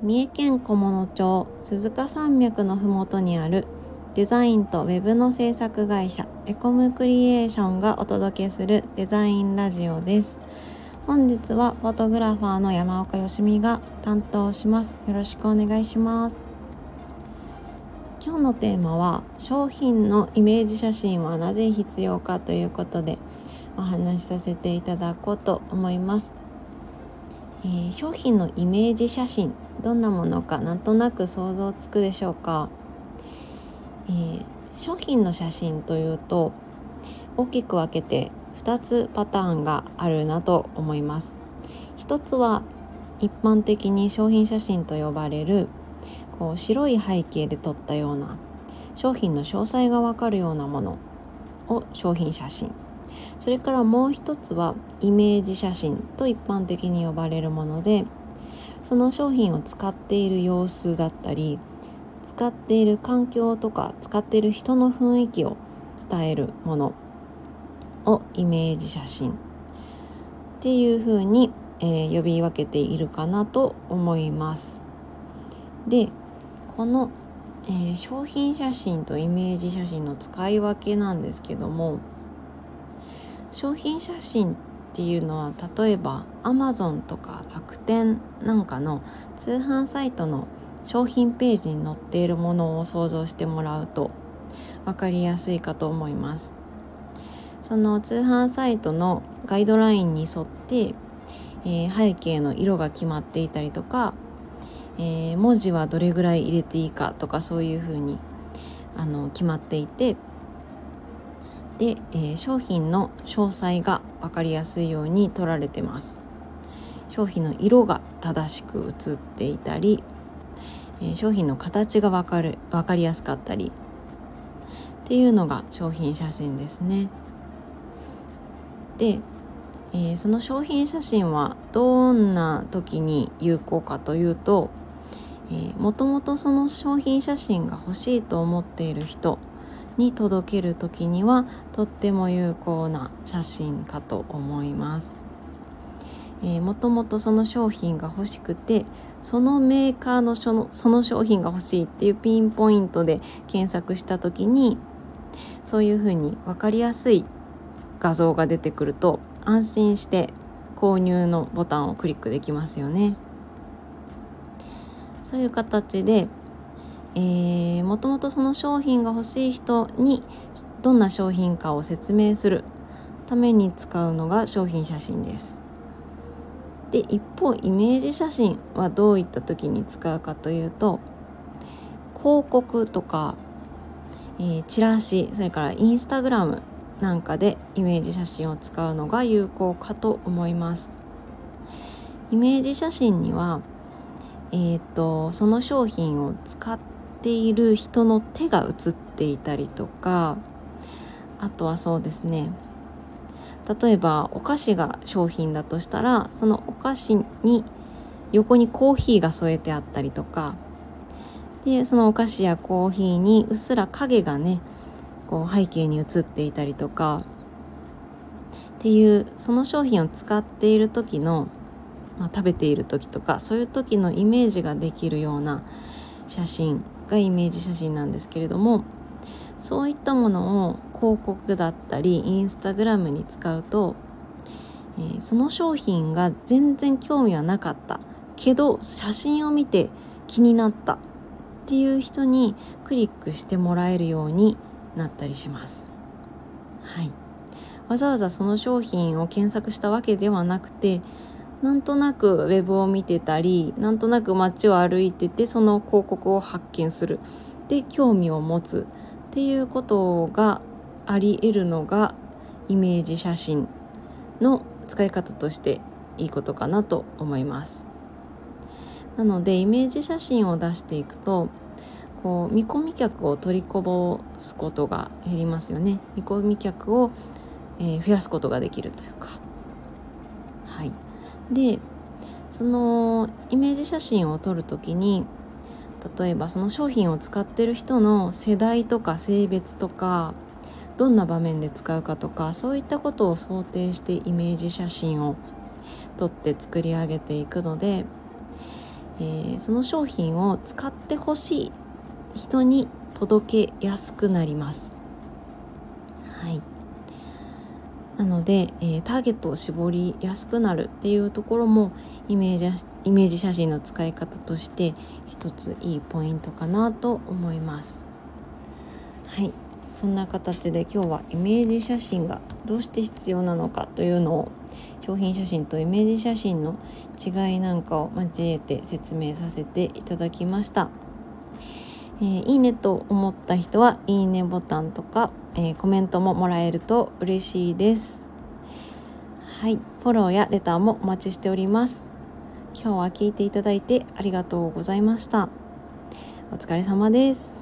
三重県菰野町鈴鹿山脈のふもとにあるデザインとウェブの制作会社エコムクリエーションがお届けするデザインラジオです。本日はフォトグラファーの山岡よしみが担当します。よろしくお願いします。今日のテーマは商品のイメージ写真はなぜ必要かということでお話しさせていただこうと思います。えー、商品のイメージ写真どんなものかなんとなく想像つくでしょうか、えー、商品の写真というと大きく分けて2つパターンがあるなと思います。一つは一般的に商品写真と呼ばれるこう白い背景で撮ったような商品の詳細がわかるようなものを商品写真。それからもう一つはイメージ写真と一般的に呼ばれるものでその商品を使っている様子だったり使っている環境とか使っている人の雰囲気を伝えるものをイメージ写真っていうふうに、えー、呼び分けているかなと思います。でこの、えー、商品写真とイメージ写真の使い分けなんですけども商品写真っていうのは例えば Amazon とか楽天なんかの通販サイトの商品ページに載っているものを想像してもらうと分かりやすいかと思います。その通販サイトのガイドラインに沿って、えー、背景の色が決まっていたりとか、えー、文字はどれぐらい入れていいかとかそういうふうにあの決まっていてで、えー、商品の詳細が分かりやすいように取られてます。商品の色が正しく写っていたり、えー、商品の形が分かる分かりやすかったり。っていうのが商品写真ですね。で、えー、その商品写真はどんな時に有効かというともともとその商品写真が欲しいと思っている人に届ける時にはとっても有効な写真かと思います。えー、もともとその商品が欲しくてそのメーカーのそのその商品が欲しいっていうピンポイントで検索した時にそういうふうに分かりやすい画像が出てくると安心して購入のボタンをクリックできますよね。そういう形でえー、もともとその商品が欲しい人にどんな商品かを説明するために使うのが商品写真です。で一方イメージ写真はどういった時に使うかというと広告とか、えー、チラシそれからインスタグラムなんかでイメージ写真を使うのが有効かと思います。イメージ写真には、えーとその商品を使っている人の手が写っていたりとかあとはそうですね例えばお菓子が商品だとしたらそのお菓子に横にコーヒーが添えてあったりとかでそのお菓子やコーヒーにうっすら影がねこう背景に映っていたりとかっていうその商品を使っている時の、まあ、食べている時とかそういう時のイメージができるような写真がイメージ写真なんですけれどもそういったものを広告だったりインスタグラムに使うと、えー、その商品が全然興味はなかった。けど写真を見て気になった。っていう人にクリックしてもらえるようになったりします。はい、わざわざその商品を検索したわけではなくてなんとなくウェブを見てたりなんとなく街を歩いててその広告を発見する。で興味を持つ。っていうことがあり得るのがイメージ写真の使い方としていいことかなと思います。なのでイメージ写真を出していくとこう見込み客を取りこぼすことが減りますよね。見込み客を、えー、増やすことができるというか。はい。でそのイメージ写真を撮る時に例えばその商品を使ってる人の世代とか性別とかどんな場面で使うかとかそういったことを想定してイメージ写真を撮って作り上げていくので、えー、その商品を使ってほしい人に届けやすくなります。はいなので、えー、ターゲットを絞りやすくなるっていうところもイメージイメージ写真の使い方として一ついいポイントかなと思います。はいそんな形で今日はイメージ写真がどうして必要なのかというのを商品写真とイメージ写真の違いなんかを交えて説明させていただきました。えー、いいねと思った人はいいねボタンとか、えー、コメントももらえると嬉しいです。はい。フォローやレターもお待ちしております。今日は聞いていただいてありがとうございました。お疲れ様です。